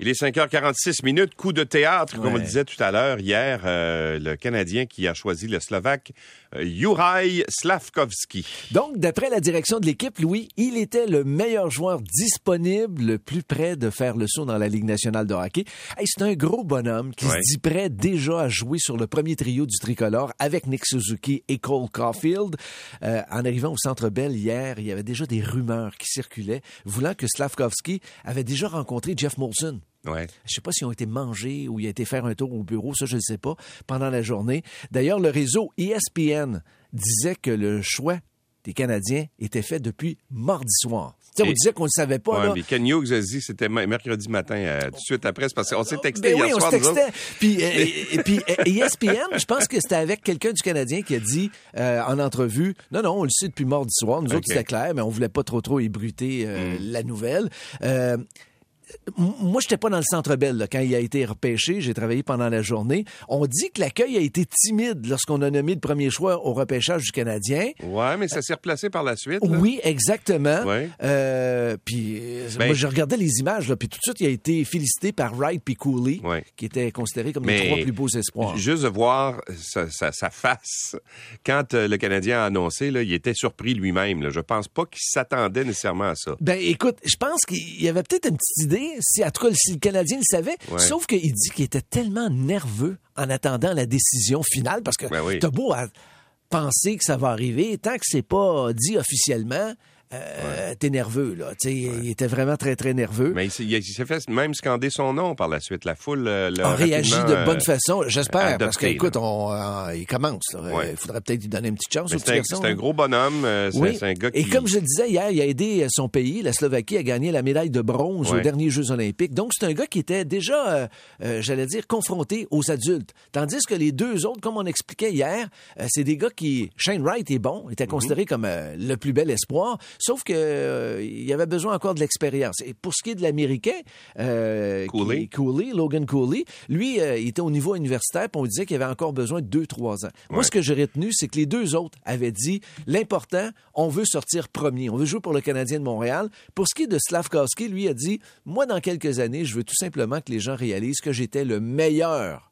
Il est 5h46 minutes, coup de théâtre, comme on le disait tout à l'heure. Hier, euh, le Canadien qui a choisi le Slovaque, euh, Juraj Slavkovski. Donc, d'après la direction de l'équipe, Louis, il était le meilleur joueur disponible, le plus près de faire le saut dans la Ligue nationale de hockey. Hey, c'est un gros bonhomme qui Ouais. se dit prêt déjà à jouer sur le premier trio du tricolore avec Nick Suzuki et Cole Caulfield. Euh, en arrivant au Centre Bell hier, il y avait déjà des rumeurs qui circulaient voulant que Slavkovski avait déjà rencontré Jeff Molson. Ouais. Je sais pas s'ils ont été mangés ou il a été faire un tour au bureau, ça je ne sais pas, pendant la journée. D'ailleurs, le réseau E ESPN disait que le choix des Canadiens était fait depuis mardi soir. On disait qu'on ne le savait pas. Ouais, là. mais Ken Hughes a dit c'était m- mercredi matin, euh, tout de suite après, parce qu'on s'est texté Ben hier oui, on soir. se nous autres. textait. Puis, euh, et, puis euh, ESPN, je pense que c'était avec quelqu'un du Canadien qui a dit euh, en entrevue, non, non, on le sait depuis mardi soir. Nous autres, c'était clair, mais on voulait pas trop, trop ébruiter euh, Mm. la nouvelle. Moi, j'étais pas dans le centre Bell là, quand il a été repêché. J'ai travaillé pendant la journée. On dit que l'accueil a été timide lorsqu'on a nommé le premier choix au repêchage du Canadien. Ouais, mais ça s'est replacé par la suite. là. Oui, exactement. Ouais. Euh, puis Ben- moi, je regardais les images, là, puis tout de suite, il a été félicité par Wright puis Cooley, Ouais. qui étaient considérés comme Mais les trois plus beaux espoirs. Juste de voir sa, sa- sa face quand euh, le Canadien a annoncé, là, il était surpris lui-même. Je pense pas qu'il s'attendait nécessairement à ça. Ben écoute, je pense qu'il y avait peut-être une petite idée, si en tout cas si le Canadien le savait, Ouais. sauf qu'il dit qu'il était tellement nerveux en attendant la décision finale, parce que Ben oui. t'as beau à penser que ça va arriver, tant que c'est pas dit officiellement, euh, t'es nerveux là. Tu sais, il était vraiment très très nerveux. Mais il s'est- il s'est fait même scander son nom par la suite. La foule euh, l'a a réagi de bonne euh, façon, j'espère, parce qu'écoute, on, euh, il commence. Ouais. Il faudrait peut-être lui donner une petite chance C'est un, gros bonhomme. c'est Oui. c'est un gars qui... Et comme je le disais hier, il a aidé son pays, la Slovaquie, à gagner la médaille de bronze Ouais. aux derniers Jeux olympiques. Donc, c'est un gars qui était déjà, j'allais dire, confronté aux adultes. Tandis que les deux autres, comme on expliquait hier, c'est des gars qui... Shane Wright est bon, était considéré comme le plus bel espoir, sauf que euh, il avait besoin encore de l'expérience. Et pour ce qui est de l'Américain, euh, Cooley. qui- Cooley, Logan Cooley, lui, euh, il était au niveau universitaire, puis on disait qu'il avait encore besoin de deux, trois ans. Moi, ce que j'ai retenu, c'est que les deux autres avaient dit l'important, on veut sortir premier, on veut jouer pour le Canadien de Montréal. Pour ce qui est de Slavkowski, lui a dit moi, dans quelques années, je veux tout simplement que les gens réalisent que j'étais le meilleur.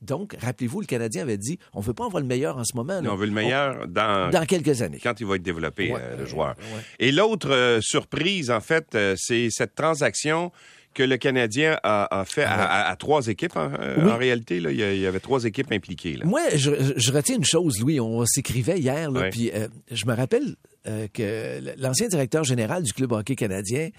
Donc, rappelez-vous, le Canadien avait dit on veut pas avoir le meilleur en ce moment. On veut le meilleur dans, On- dans quelques années. quand il va être développé, Ouais, euh, le joueur. ouais. Et l'autre euh, surprise, en fait, euh, c'est cette transaction que le Canadien a, a fait à, à- à trois équipes. hein, Oui. En réalité, là, il y avait trois équipes impliquées. là. Moi, je, je retiens une chose, Louis. On s'écrivait hier, là, Ouais. puis je me rappelle que l'ancien directeur général du club hockey canadien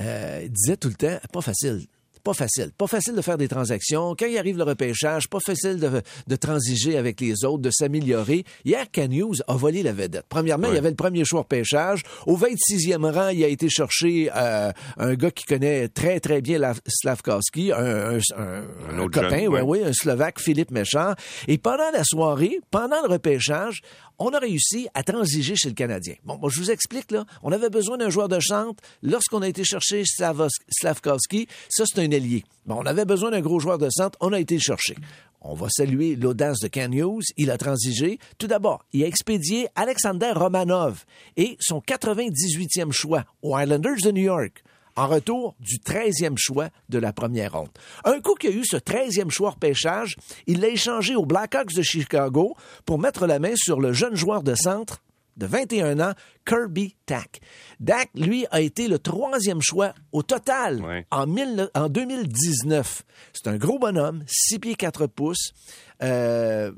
disait tout le temps pas facile. Pas facile. Pas facile de faire des transactions. Quand il arrive le repêchage, pas facile de, de transiger avec les autres, de s'améliorer. Hier, Hughes a volé la vedette. Premièrement, il y avait le premier choix repêchage. Au 26e rang, il a été chercher euh, un gars qui connaît très, très bien la, Slavkovski, un, un, un- Un un autre copain, jeune, ouais, oui, un Slovaque, Philippe Méchard. Et pendant la soirée, pendant le repêchage, on a réussi à transiger chez le Canadien. Bon, je vous explique, là. On avait besoin d'un joueur de centre. Lorsqu'on a été chercher Slavkovski, ça, c'est un ailier. Bon, on avait besoin d'un gros joueur de centre. On a été le chercher. On va saluer l'audace de Hughes. Il a transigé. Tout d'abord, il a expédié Alexander Romanov et son 98e choix aux Islanders de New York en retour du 13e choix de la première ronde. Un coup qu'il a eu ce 13e choix repêchage, il l'a échangé aux Blackhawks de Chicago pour mettre la main sur le jeune joueur de centre de 21 ans, Kirby Tack. Dak, lui, a été le troisième choix au total Ouais. en, mille- en 2019. C'est un gros bonhomme, 6 pieds 4 pouces. Euh,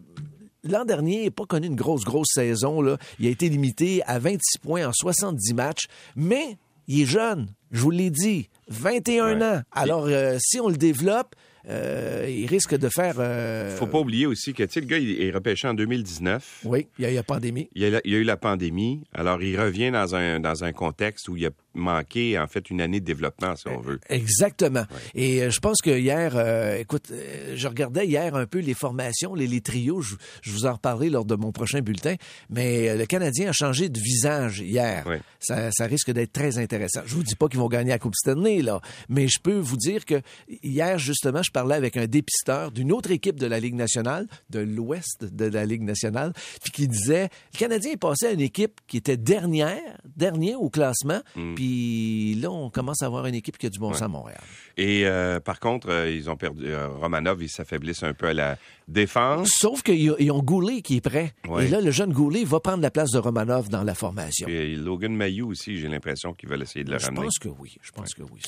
L'an dernier, il n'a pas connu une grosse, grosse saison. Là. Il a été limité à 26 points en 70 matchs, mais il est jeune. Je vous l'ai dit, 21 Ouais. ans. Alors, euh, si on le développe, euh, il risque de faire... euh, Faut pas oublier aussi que, le gars, il est repêché en 2019. Oui, il y a eu la pandémie. Il y, a, il y a eu la pandémie. Alors, il revient dans un, dans un contexte où il a manqué, en fait, une année de développement, si on veut. Exactement. Et euh, je pense que hier, euh, écoute, euh, je regardais hier un peu les formations, les, les trios. Je, je vous en reparlerai lors de mon prochain bulletin. Mais euh, le Canadien a changé de visage hier. Oui. Ça, ça risque d'être très intéressant. Je vous dis pas qu'ils vont gagner la Coupe Stanley, là. Mais je peux vous dire que hier, justement, je parlais avec un dépisteur d'une autre équipe de la Ligue nationale, de l'ouest de la Ligue nationale, puis qui disait le Canadien est passé à une équipe qui était dernière, dernier au classement, mm. puis là, on commence à avoir une équipe qui a du bon sens à Montréal. Et euh, par contre, euh, ils ont perdu. Euh, Romanov, ils s'affaiblissent un peu à la défense. Sauf qu'ils ont Goulet qui est prêt. Et là, le jeune Goulet va prendre la place de Romanov dans la formation. Et Logan Mayou aussi, j'ai l'impression qu'ils veulent essayer de le ramener. Je pense que oui. Je pense que oui.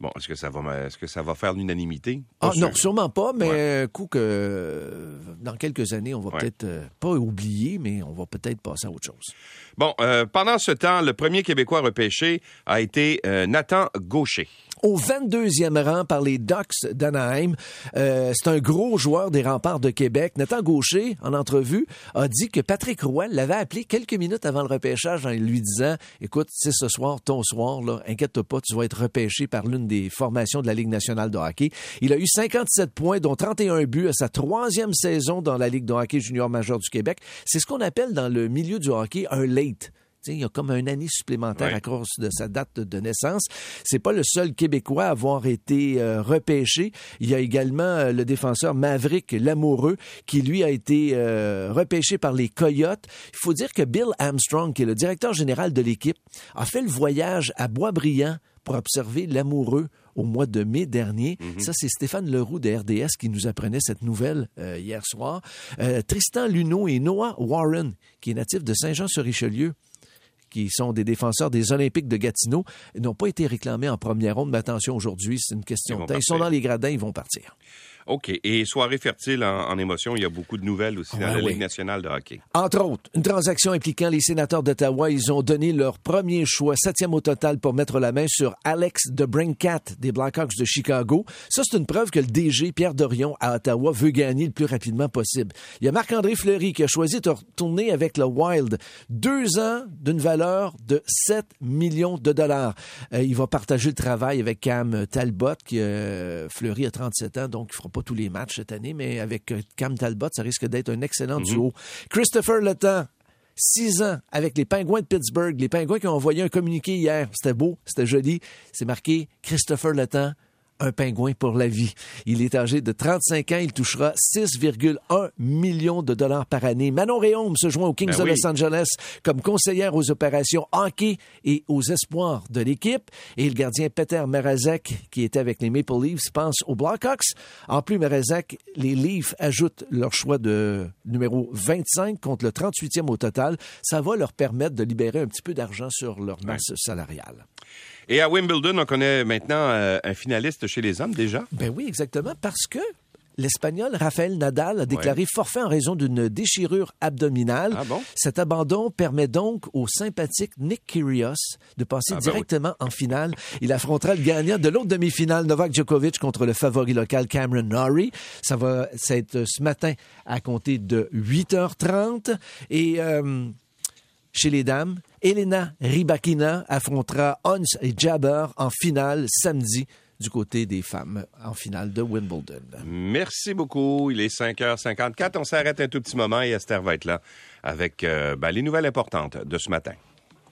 Bon, est-ce que ça va, est-ce que ça va faire l'unanimité? Ah non, sûrement pas, mais coup que dans quelques années, on va peut-être pas oublier, mais on va peut-être passer à autre chose. Bon, pendant ce temps, le premier Québécois repêché a été Nathan Gaucher au 22e rang par les Ducks d'Anaheim. Euh, c'est un gros joueur des remparts de Québec. Nathan Gaucher, en entrevue, a dit que Patrick Roy l'avait appelé quelques minutes avant le repêchage en lui disant Écoute, c'est ce soir, ton soir, là, inquiète-toi pas, tu vas être repêché par l'une des formations de la Ligue nationale de hockey. Il a eu 57 points, dont 31 buts à sa troisième saison dans la Ligue de hockey junior majeur du Québec. C'est ce qu'on appelle dans le milieu du hockey un late il y a comme un année supplémentaire à cause de sa date de naissance. C'est pas le seul Québécois à avoir été euh, repêché. Il y a également euh, le défenseur Maverick Lamoureux qui lui a été euh, repêché par les Coyotes. Il faut dire que Bill Armstrong, qui est le directeur général de l'équipe, a fait le voyage à Boisbriand pour observer l'amoureux au mois de mai dernier. Mhm. Ça, c'est Stéphane Leroux de RDS qui nous apprenait cette nouvelle hier soir. Tristan Luneau et Noah Warren, qui est natif de Saint-Jean-sur-Richelieu, qui sont des défenseurs des Olympiques de Gatineau, n'ont pas été réclamés en première ronde. Mais attention, aujourd'hui, c'est une question de temps. Ils sont dans les gradins, ils vont partir. OK. Et soirée fertile en, en émotion, il y a beaucoup de nouvelles aussi dans la Ligue nationale de hockey. Entre autres, une transaction impliquant les sénateurs d'Ottawa. Ils ont donné leur premier choix, septième au total, pour mettre la main sur Alex de Brincat des Blackhawks de Chicago. Ça, c'est une preuve que le DG Pierre Dorion à Ottawa veut gagner le plus rapidement possible. Il y a Marc-André Fleury qui a choisi de retourner avec le Wild. Deux ans d'une valeur de 7 millions de dollars. Euh, il va partager le travail avec Cam Talbot, qui euh, Fleury a 37 ans, donc il fera pas tous les matchs cette année, mais avec euh, Cam Talbot, ça risque d'être un excellent mhm. duo. Christopher Letang, six ans avec les Pingouins de Pittsburgh. Les Pingouins qui ont envoyé un communiqué hier. C'était beau, c'était joli. C'est marqué Christopher Letang un pingouin pour la vie. Il est âgé de 35 ans. Il touchera 6,1 millions de dollars par année. Manon Réaume se joint aux Kings ben de Los Angeles comme conseillère aux opérations hockey et aux espoirs de l'équipe. Et le gardien Peter Merazek, qui était avec les Maple Leafs, pense aux Blackhawks. En plus, Merazek, les Leafs ajoutent leur choix de numéro 25 contre le 38e au total. Ça va leur permettre de libérer un petit peu d'argent sur leur masse salariale. Et à Wimbledon, on connaît maintenant euh, un finaliste chez les hommes déjà. Ben oui, exactement, parce que L'Espagnol Rafael Nadal a déclaré forfait en raison d'une déchirure abdominale. Ah bon? Cet abandon permet donc au sympathique Nick Kyrgios de passer ah ben directement en finale. Il affrontera le gagnant de l'autre demi-finale, Novak Djokovic, contre le favori local Cameron Norrie. Ça va être ce matin à compter de 8h30. Et euh, chez les dames, Elena Rybakina affrontera Ons et Jabber en finale samedi du côté des femmes en finale de Wimbledon. Merci beaucoup. Il est 5h54. On s'arrête un tout petit moment et Esther va être là avec euh, ben, les nouvelles importantes de ce matin.